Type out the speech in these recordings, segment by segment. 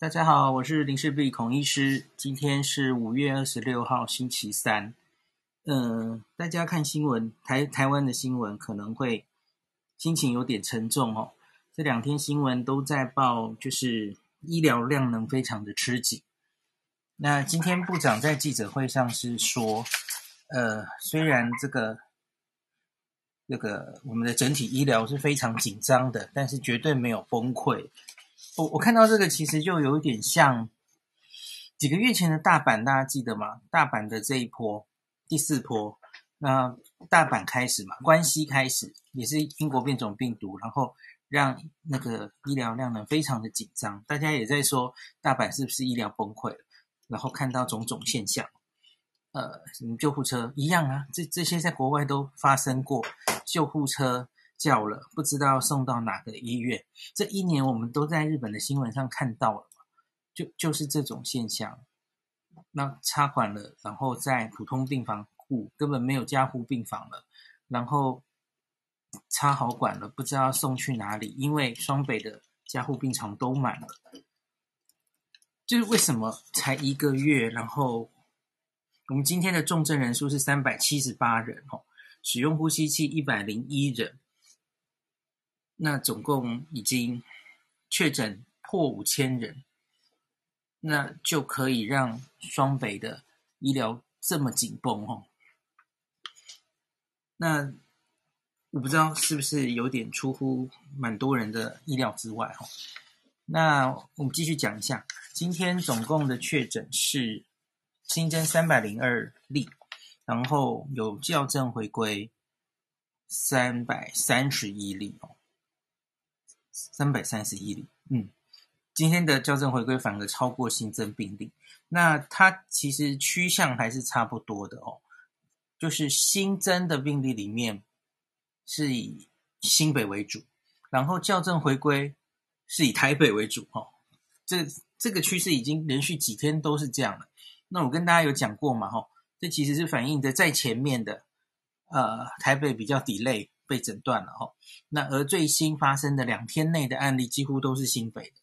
大家好，我是林氏璧孔医师。今天是五月二十六号，星期三。嗯、大家看新闻，台台湾的新闻可能会心情有点沉重哦。这两天新闻都在报，就是医疗量能非常的吃紧。那今天部长在记者会上是说，呃，虽然这个这个我们的整体医疗是非常紧张的，但是绝对没有崩溃。我看到这个其实就有点像几个月前的大阪，大家记得吗？大阪的这一波第四波，那大阪开始嘛，关西开始也是英国变种病毒，然后让那个医疗量能非常的紧张，大家也在说大阪是不是医疗崩溃了？然后看到种种现象，呃，什么救护车一样啊，这这些在国外都发生过，救护车。叫了，不知道送到哪个医院。这一年我们都在日本的新闻上看到了，就就是这种现象。那插管了，然后在普通病房护，根本没有加护病房了。然后插好管了，不知道送去哪里，因为双北的加护病床都满了。就是为什么才一个月，然后我们今天的重症人数是三百七十八人哦，使用呼吸器一百零一人。那总共已经确诊破五千人，那就可以让双北的医疗这么紧绷哦。那我不知道是不是有点出乎蛮多人的意料之外哦。那我们继续讲一下，今天总共的确诊是新增三百零二例，然后有校正回归三百三十一例哦。三百三十一例，嗯，今天的校正回归反而超过新增病例，那它其实趋向还是差不多的哦，就是新增的病例里面是以新北为主，然后校正回归是以台北为主哦，这这个趋势已经连续几天都是这样了。那我跟大家有讲过嘛，哈，这其实是反映的在前面的，呃，台北比较 delay。被诊断了哈，那而最新发生的两天内的案例几乎都是新北的，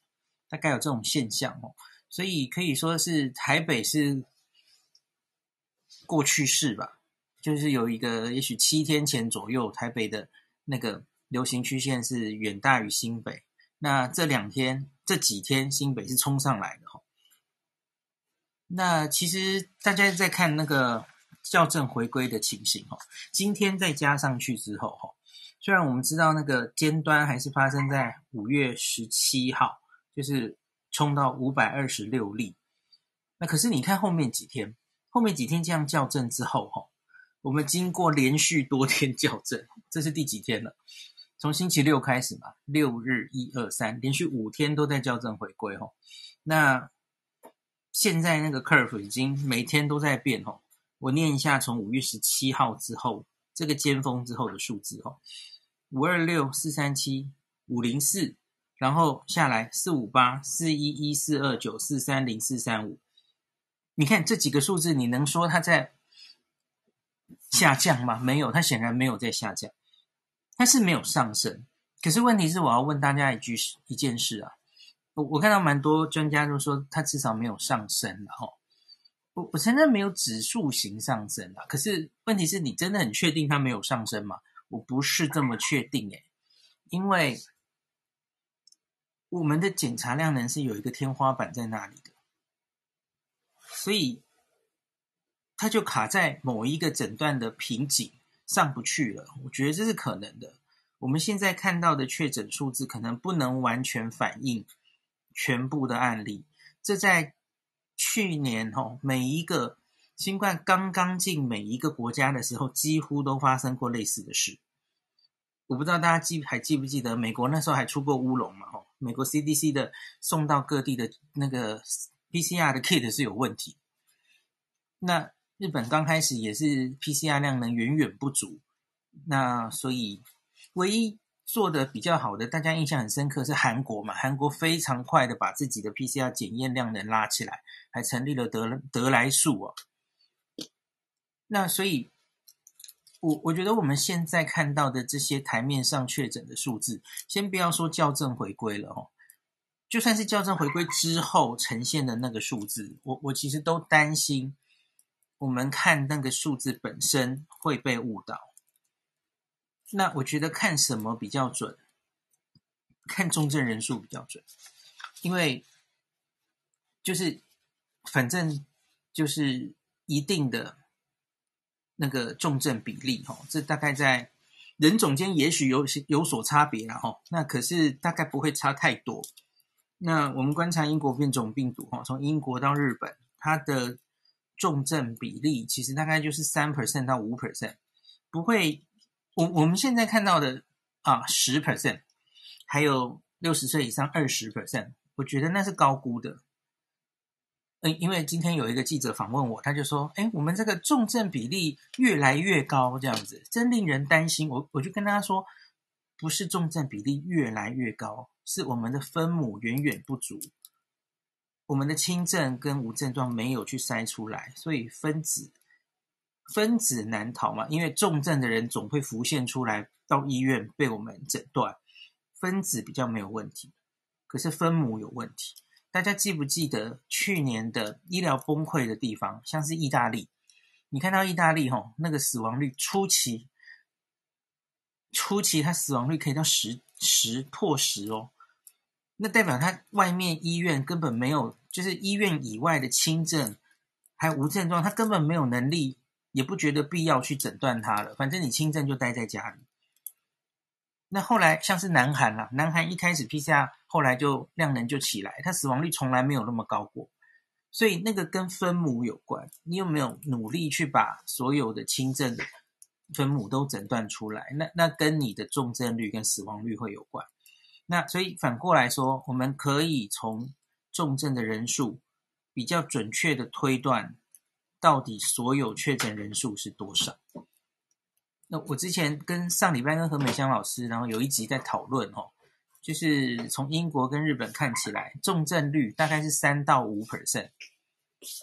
大概有这种现象哦，所以可以说是台北是过去式吧，就是有一个也许七天前左右，台北的那个流行曲线是远大于新北，那这两天这几天新北是冲上来的哈，那其实大家在看那个校正回归的情形哦，今天再加上去之后哈。虽然我们知道那个尖端还是发生在五月十七号，就是冲到五百二十六例，那可是你看后面几天，后面几天这样校正之后，哈，我们经过连续多天校正，这是第几天了？从星期六开始嘛，六日一二三，连续五天都在校正回归，哈。那现在那个 curve 已经每天都在变，哈。我念一下，从五月十七号之后。这个尖峰之后的数字哦，五二六四三七五零四，然后下来四五八四一一四二九四三零四三五，你看这几个数字，你能说它在下降吗？没有，它显然没有在下降，它是没有上升。可是问题是，我要问大家一句一件事啊，我我看到蛮多专家都说，它至少没有上升了哈。我我承认没有指数型上升啊，可是问题是你真的很确定它没有上升吗？我不是这么确定诶，因为我们的检查量能是有一个天花板在那里的，所以它就卡在某一个诊断的瓶颈上不去了。我觉得这是可能的。我们现在看到的确诊数字可能不能完全反映全部的案例，这在。去年哦，每一个新冠刚刚进每一个国家的时候，几乎都发生过类似的事。我不知道大家记还记不记得，美国那时候还出过乌龙嘛？吼，美国 CDC 的送到各地的那个 PCR 的 kit 是有问题。那日本刚开始也是 PCR 量能远远不足，那所以唯一。做的比较好的，大家印象很深刻是韩国嘛？韩国非常快的把自己的 PCR 检验量能拉起来，还成立了得得来速啊。那所以，我我觉得我们现在看到的这些台面上确诊的数字，先不要说校正回归了哦，就算是校正回归之后呈现的那个数字，我我其实都担心，我们看那个数字本身会被误导。那我觉得看什么比较准？看重症人数比较准，因为就是反正就是一定的那个重症比例哈，这大概在人种间也许有些有所差别了哈，那可是大概不会差太多。那我们观察英国变种病毒哈，从英国到日本，它的重症比例其实大概就是三 percent 到五 percent，不会。我我们现在看到的啊十 percent，还有六十岁以上二十 percent，我觉得那是高估的。嗯，因为今天有一个记者访问我，他就说：“哎，我们这个重症比例越来越高，这样子真令人担心。”我我就跟他说：“不是重症比例越来越高，是我们的分母远远不足，我们的轻症跟无症状没有去筛出来，所以分子。”分子难逃嘛，因为重症的人总会浮现出来，到医院被我们诊断。分子比较没有问题，可是分母有问题。大家记不记得去年的医疗崩溃的地方，像是意大利？你看到意大利吼，那个死亡率初期，初期它死亡率可以到十十破十哦，那代表它外面医院根本没有，就是医院以外的轻症还有无症状，它根本没有能力。也不觉得必要去诊断它了，反正你轻症就待在家里。那后来像是南韩啦，南韩一开始 PCR，后来就量能就起来，它死亡率从来没有那么高过。所以那个跟分母有关，你有没有努力去把所有的轻症的分母都诊断出来？那那跟你的重症率跟死亡率会有关。那所以反过来说，我们可以从重症的人数比较准确的推断。到底所有确诊人数是多少？那我之前跟上礼拜跟何美香老师，然后有一集在讨论哦，就是从英国跟日本看起来，重症率大概是三到五 percent。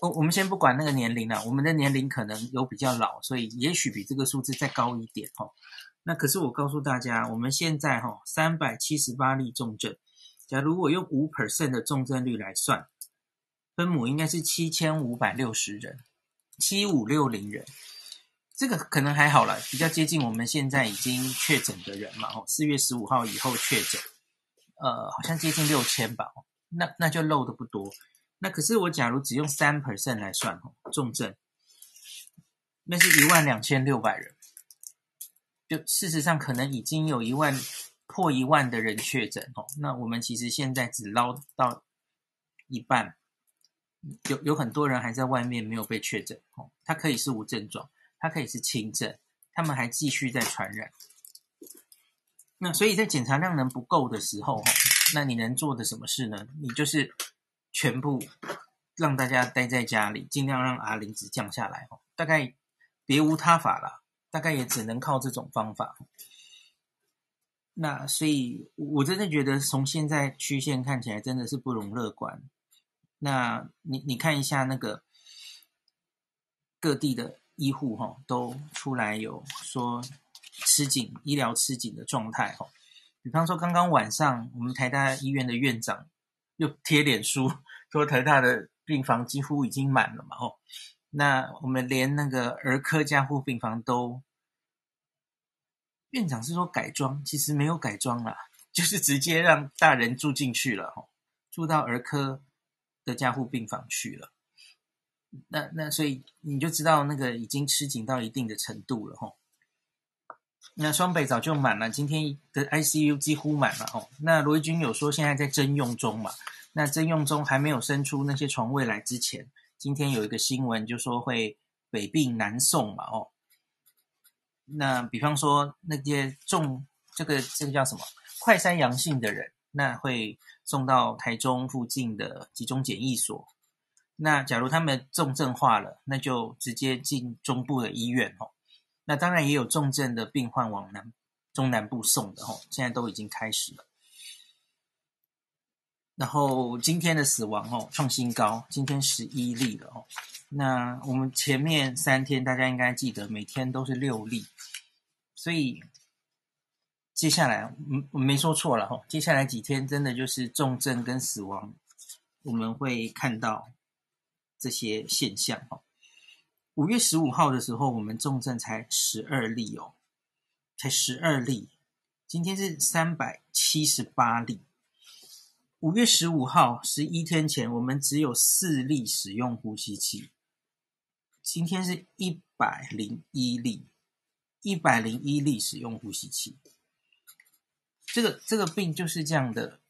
我我们先不管那个年龄了，我们的年龄可能有比较老，所以也许比这个数字再高一点哦。那可是我告诉大家，我们现在哈三百七十八例重症，假如我用五 percent 的重症率来算，分母应该是七千五百六十人。七五六零人，这个可能还好了，比较接近我们现在已经确诊的人嘛。哦，四月十五号以后确诊，呃，好像接近六千吧。那那就漏的不多。那可是我假如只用三 percent 来算，哦，重症，那是一万两千六百人。就事实上，可能已经有一万破一万的人确诊哦。那我们其实现在只捞到一半。有有很多人还在外面没有被确诊哦，他可以是无症状，他可以是轻症，他们还继续在传染。那所以在检查量能不够的时候，那你能做的什么事呢？你就是全部让大家待在家里，尽量让 R 零值降下来哦。大概别无他法了，大概也只能靠这种方法。那所以，我真的觉得从现在曲线看起来，真的是不容乐观。那你你看一下那个各地的医护哈，都出来有说吃紧医疗吃紧的状态哈。比方说刚刚晚上我们台大医院的院长又贴脸书说台大的病房几乎已经满了嘛吼。那我们连那个儿科加护病房都，院长是说改装，其实没有改装啦，就是直接让大人住进去了吼，住到儿科。的加护病房去了，那那所以你就知道那个已经吃紧到一定的程度了哈。那双北早就满了，今天的 ICU 几乎满了哦。那罗一军有说现在在征用中嘛？那征用中还没有生出那些床位来之前，今天有一个新闻就说会北病南送嘛哦。那比方说那些重这个这个叫什么快筛阳性的人。那会送到台中附近的集中检疫所。那假如他们重症化了，那就直接进中部的医院哦。那当然也有重症的病患往南中南部送的哦，现在都已经开始了。然后今天的死亡哦创新高，今天十一例了哦。那我们前面三天大家应该记得，每天都是六例，所以。接下来，嗯，我没说错了哈。接下来几天真的就是重症跟死亡，我们会看到这些现象哈。五月十五号的时候，我们重症才十二例哦，才十二例。今天是三百七十八例。五月十五号，十一天前，我们只有四例使用呼吸器。今天是一百零一例，一百零一例使用呼吸器。这个这个病就是这样的，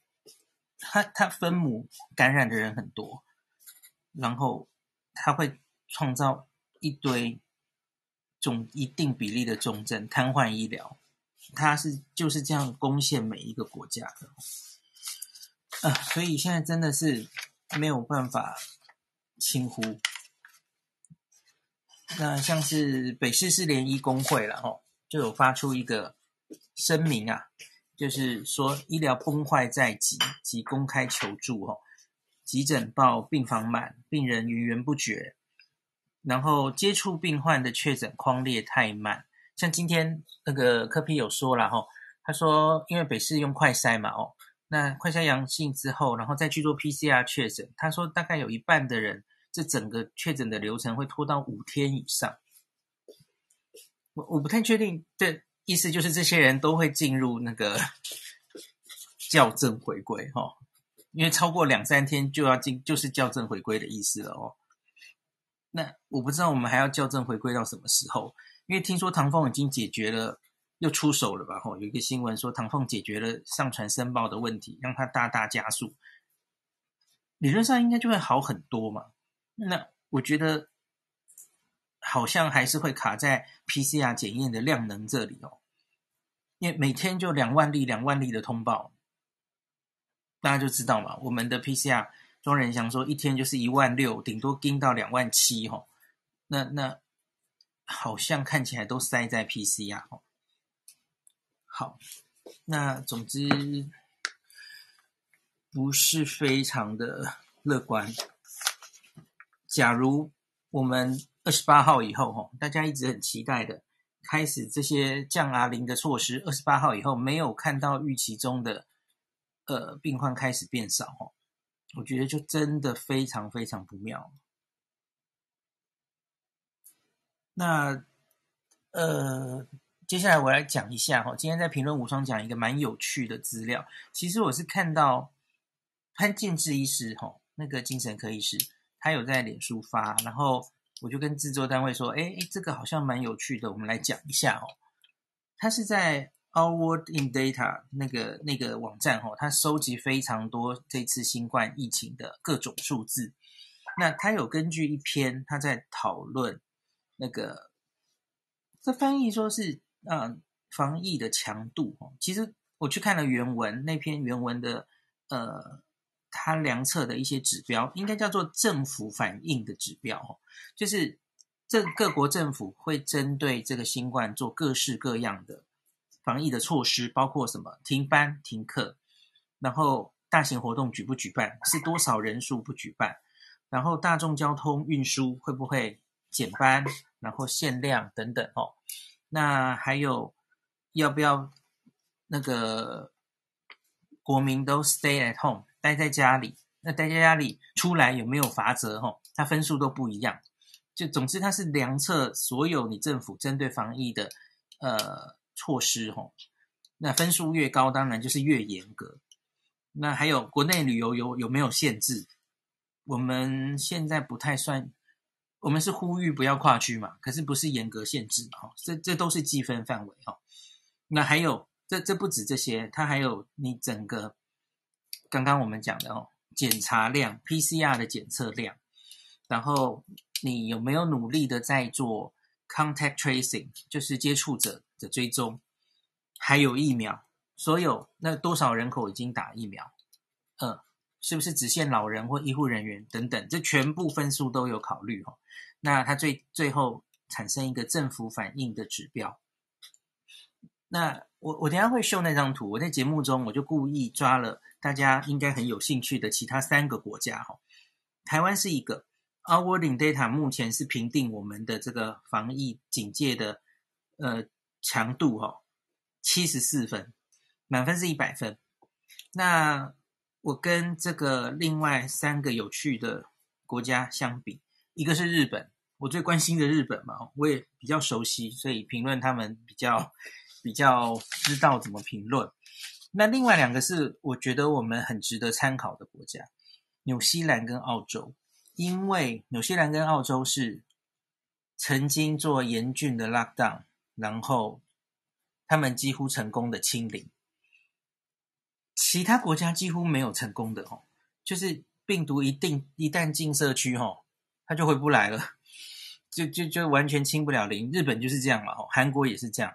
它它分母感染的人很多，然后它会创造一堆重一定比例的重症，瘫痪医疗。它是就是这样攻陷每一个国家的，啊，所以现在真的是没有办法轻忽。那像是北市市联医工会了吼，就有发出一个声明啊，就是说医疗崩坏在即，即公开求助吼，急诊报病房满，病人源源不绝，然后接触病患的确诊框列太慢。像今天那个柯 P 有说了哈，他说因为北市用快筛嘛哦，那快筛阳性之后，然后再去做 PCR 确诊，他说大概有一半的人，这整个确诊的流程会拖到五天以上。我我不太确定，这意思就是这些人都会进入那个 校正回归哈，因为超过两三天就要进，就是校正回归的意思了哦。那我不知道我们还要校正回归到什么时候。因为听说唐凤已经解决了，又出手了吧？吼，有一个新闻说唐凤解决了上传申报的问题，让它大大加速，理论上应该就会好很多嘛。那我觉得好像还是会卡在 PCR 检验的量能这里哦，因为每天就两万例、两万例的通报，大家就知道嘛。我们的 PCR 庄人祥说一天就是一万六，顶多盯到两万七，吼，那那。好像看起来都塞在 PCR 哦。好，那总之不是非常的乐观。假如我们二十八号以后，哈，大家一直很期待的开始这些降 R 零的措施，二十八号以后没有看到预期中的呃病患开始变少，哈，我觉得就真的非常非常不妙。那，呃，接下来我来讲一下哈。今天在评论无双讲一个蛮有趣的资料。其实我是看到潘建志医师哈，那个精神科医师，他有在脸书发，然后我就跟制作单位说，哎，这个好像蛮有趣的，我们来讲一下哦。他是在 Our World in Data 那个那个网站哦，他收集非常多这次新冠疫情的各种数字。那他有根据一篇他在讨论。那个，这翻译说是嗯、防疫的强度哦。其实我去看了原文，那篇原文的呃，它量测的一些指标，应该叫做政府反应的指标哦。就是这各国政府会针对这个新冠做各式各样的防疫的措施，包括什么停班停课，然后大型活动举不举办，是多少人数不举办，然后大众交通运输会不会减班，然后限量等等哦，那还有要不要那个国民都 stay at home，待在家里？那待在家里出来有没有罚则？哈，它分数都不一样。就总之，它是量测所有你政府针对防疫的呃措施哈。那分数越高，当然就是越严格。那还有国内旅游有有没有限制？我们现在不太算。我们是呼吁不要跨区嘛，可是不是严格限制哈，这这都是计分范围哈。那还有，这这不止这些，它还有你整个刚刚我们讲的哦，检查量，PCR 的检测量，然后你有没有努力的在做 contact tracing，就是接触者的追踪，还有疫苗，所有那多少人口已经打疫苗，嗯。是不是只限老人或医护人员等等？这全部分数都有考虑哈。那它最最后产生一个政府反应的指标。那我我等下会秀那张图。我在节目中我就故意抓了大家应该很有兴趣的其他三个国家哈。台湾是一个，Our World in Data 目前是评定我们的这个防疫警戒的呃强度哈，七十四分，满分是一百分。那我跟这个另外三个有趣的国家相比，一个是日本，我最关心的日本嘛，我也比较熟悉，所以评论他们比较比较知道怎么评论。那另外两个是我觉得我们很值得参考的国家，纽西兰跟澳洲，因为纽西兰跟澳洲是曾经做严峻的 lockdown，然后他们几乎成功的清零。其他国家几乎没有成功的哦，就是病毒一定一旦进社区哦，它就回不来了，就就就完全清不了零。日本就是这样嘛，哦，韩国也是这样，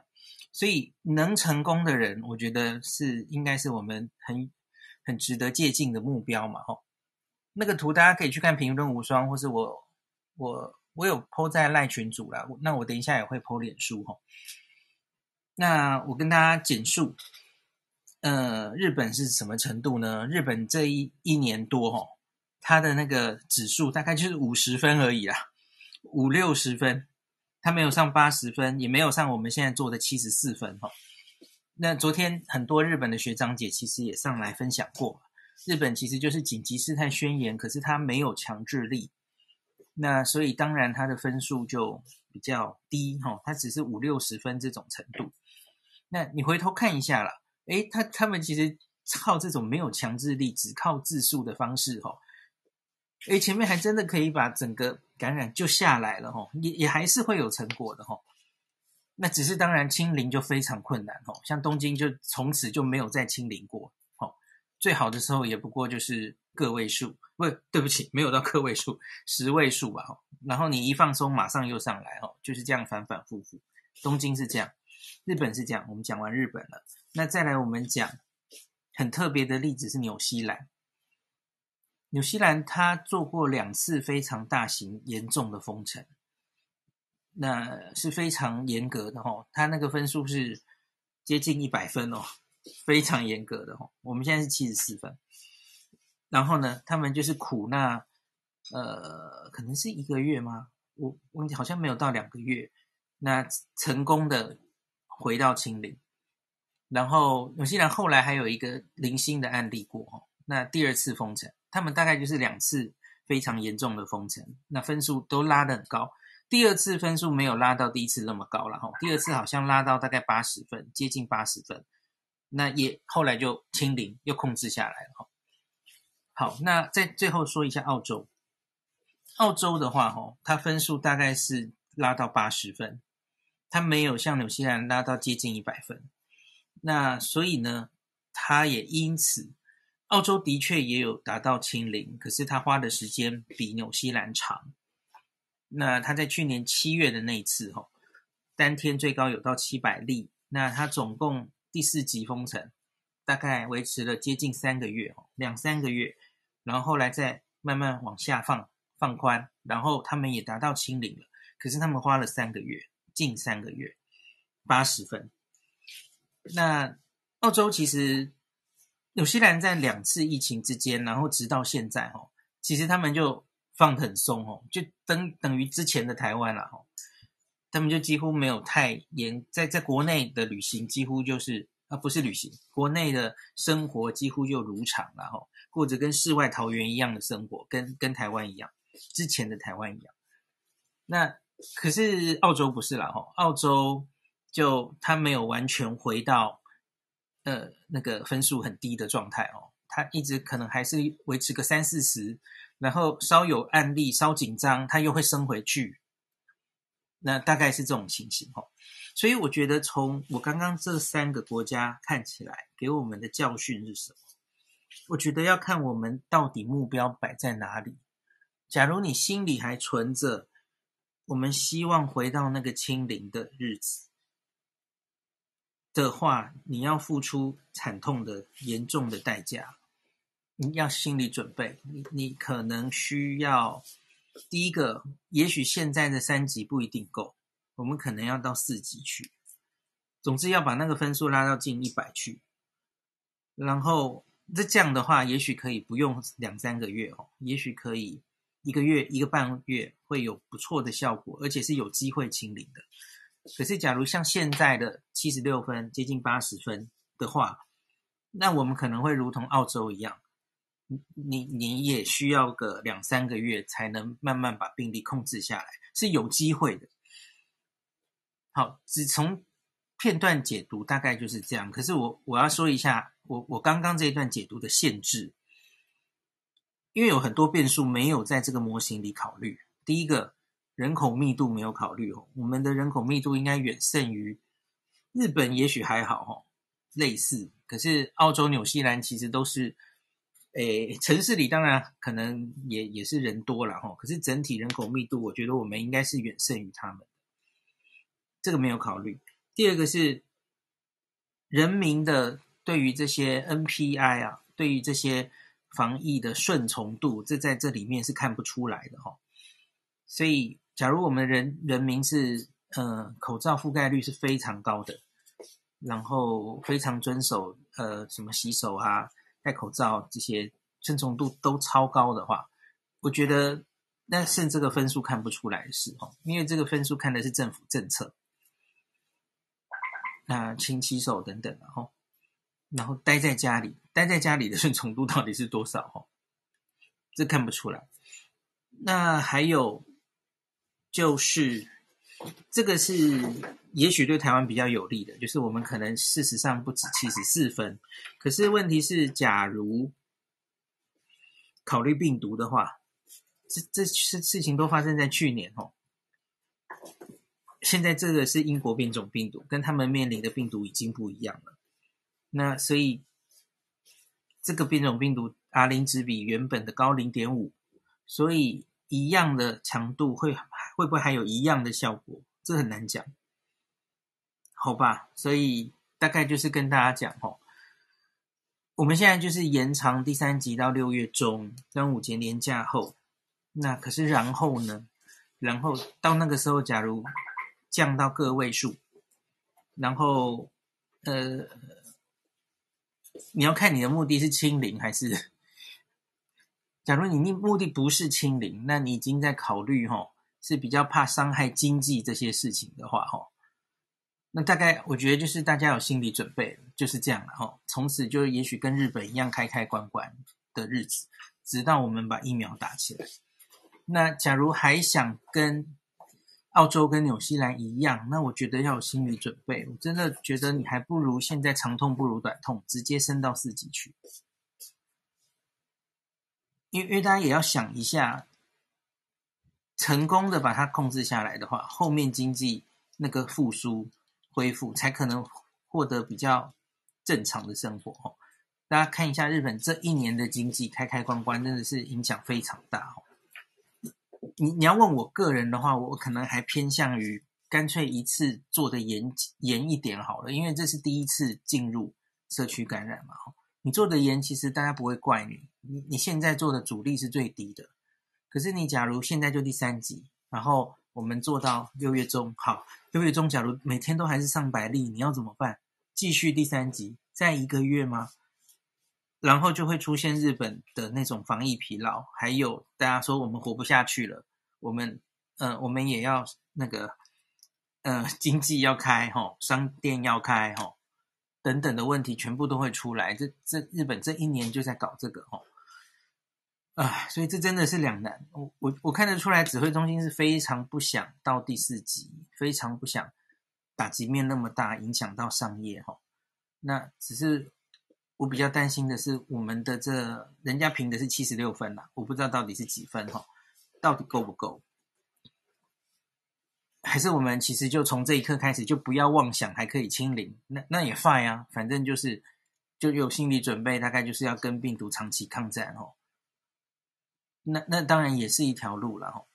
所以能成功的人，我觉得是应该是我们很很值得借鉴的目标嘛，哦。那个图大家可以去看评论无双，或是我我我有 po 在赖群组啦，那我等一下也会 po 脸书哈。那我跟大家简述。呃，日本是什么程度呢？日本这一一年多哦，它的那个指数大概就是五十分而已啦，五六十分，他没有上八十分，也没有上我们现在做的七十四分哈。那昨天很多日本的学长姐其实也上来分享过，日本其实就是紧急事态宣言，可是它没有强制力，那所以当然他的分数就比较低哈，他只是五六十分这种程度。那你回头看一下啦。诶，他他们其实靠这种没有强制力，只靠自述的方式，吼，诶，前面还真的可以把整个感染就下来了，吼，也也还是会有成果的，吼。那只是当然清零就非常困难，吼，像东京就从此就没有再清零过，吼，最好的时候也不过就是个位数，不，对不起，没有到个位数，十位数吧，吼。然后你一放松，马上又上来，吼，就是这样反反复复。东京是这样，日本是这样，我们讲完日本了。那再来，我们讲很特别的例子是纽西兰。纽西兰它做过两次非常大型、严重的封城，那是非常严格的哦。它那个分数是接近一百分哦，非常严格的哦。我们现在是七十四分，然后呢，他们就是苦那呃，可能是一个月吗？我我好像没有到两个月，那成功的回到清零。然后纽西兰后来还有一个零星的案例过哦，那第二次封城，他们大概就是两次非常严重的封城，那分数都拉得很高。第二次分数没有拉到第一次那么高了哈，第二次好像拉到大概八十分，接近八十分，那也后来就清零又控制下来了哈。好，那在最后说一下澳洲，澳洲的话哈，它分数大概是拉到八十分，它没有像纽西兰拉到接近一百分。那所以呢，它也因此，澳洲的确也有达到清零，可是他花的时间比纽西兰长。那他在去年七月的那一次，吼，当天最高有到七百例。那他总共第四级封城，大概维持了接近三个月，哦，两三个月，然后后来再慢慢往下放放宽，然后他们也达到清零了。可是他们花了三个月，近三个月，八十分。那澳洲其实，纽西兰在两次疫情之间，然后直到现在哦，其实他们就放得很松哦，就等等于之前的台湾了哈，他们就几乎没有太严，在在国内的旅行几乎就是啊不是旅行，国内的生活几乎就如常了哈，过着跟世外桃源一样的生活，跟跟台湾一样，之前的台湾一样。那可是澳洲不是啦哈，澳洲。就他没有完全回到，呃，那个分数很低的状态哦，他一直可能还是维持个三四十，然后稍有案例稍紧张，他又会升回去，那大概是这种情形哦。所以我觉得从我刚刚这三个国家看起来，给我们的教训是什么？我觉得要看我们到底目标摆在哪里。假如你心里还存着，我们希望回到那个清零的日子。的话，你要付出惨痛的、严重的代价，你要心理准备。你你可能需要第一个，也许现在的三级不一定够，我们可能要到四级去。总之要把那个分数拉到近一百去，然后这这样的话，也许可以不用两三个月哦，也许可以一个月、一个半月会有不错的效果，而且是有机会清零的。可是，假如像现在的七十六分，接近八十分的话，那我们可能会如同澳洲一样，你你也需要个两三个月才能慢慢把病例控制下来，是有机会的。好，只从片段解读大概就是这样。可是我我要说一下，我我刚刚这一段解读的限制，因为有很多变数没有在这个模型里考虑。第一个，人口密度没有考虑哦，我们的人口密度应该远胜于日本，也许还好哦，类似。可是澳洲、纽西兰其实都是，诶，城市里当然可能也也是人多了哈。可是整体人口密度，我觉得我们应该是远胜于他们。这个没有考虑。第二个是人民的对于这些 NPI 啊，对于这些防疫的顺从度，这在这里面是看不出来的哈。所以，假如我们人人民是呃口罩覆盖率是非常高的。然后非常遵守，呃，什么洗手啊、戴口罩这些顺从度都超高的话，我觉得那是这个分数看不出来是哦，因为这个分数看的是政府政策，那勤洗手等等，然后然后待在家里，待在家里的顺从度到底是多少？哦，这看不出来。那还有就是。这个是也许对台湾比较有利的，就是我们可能事实上不止七十四分，可是问题是，假如考虑病毒的话，这这事事情都发生在去年哦。现在这个是英国变种病毒，跟他们面临的病毒已经不一样了。那所以这个变种病毒 R 零值比原本的高零点五，所以。一样的强度会会不会还有一样的效果？这很难讲，好吧？所以大概就是跟大家讲哦，我们现在就是延长第三集到六月中，端午节连假后。那可是然后呢？然后到那个时候，假如降到个位数，然后呃，你要看你的目的是清零还是？假如你目的不是清零，那你已经在考虑哈，是比较怕伤害经济这些事情的话哈，那大概我觉得就是大家有心理准备，就是这样了哈。从此就也许跟日本一样开开关关的日子，直到我们把疫苗打起来。那假如还想跟澳洲跟纽西兰一样，那我觉得要有心理准备。我真的觉得你还不如现在长痛不如短痛，直接升到四级去。因为，因为大家也要想一下，成功的把它控制下来的话，后面经济那个复苏恢复，才可能获得比较正常的生活哦。大家看一下日本这一年的经济开开关关，真的是影响非常大哦。你你要问我个人的话，我可能还偏向于干脆一次做的严严一点好了，因为这是第一次进入社区感染嘛。你做的严，其实大家不会怪你。你你现在做的阻力是最低的，可是你假如现在就第三集，然后我们做到六月中，好，六月中假如每天都还是上百例，你要怎么办？继续第三集，再一个月吗？然后就会出现日本的那种防疫疲劳，还有大家说我们活不下去了，我们呃我们也要那个呃经济要开齁，商店要开齁。等等的问题全部都会出来，这这日本这一年就在搞这个哦，啊，所以这真的是两难。我我我看得出来，指挥中心是非常不想到第四级，非常不想打击面那么大，影响到商业哈。那只是我比较担心的是，我们的这人家评的是七十六分啦，我不知道到底是几分哈，到底够不够？还是我们其实就从这一刻开始就不要妄想还可以清零，那那也 fine 啊，反正就是就有心理准备，大概就是要跟病毒长期抗战哦。那那当然也是一条路了哦。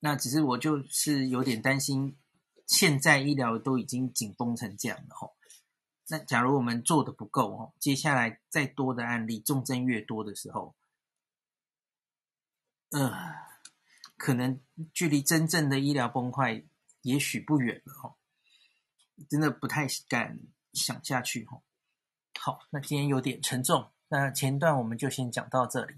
那只是我就是有点担心，现在医疗都已经紧绷成这样了哦。那假如我们做的不够哦，接下来再多的案例重症越多的时候，呃。可能距离真正的医疗崩坏也许不远了哈，真的不太敢想下去哈。好，那今天有点沉重，那前段我们就先讲到这里。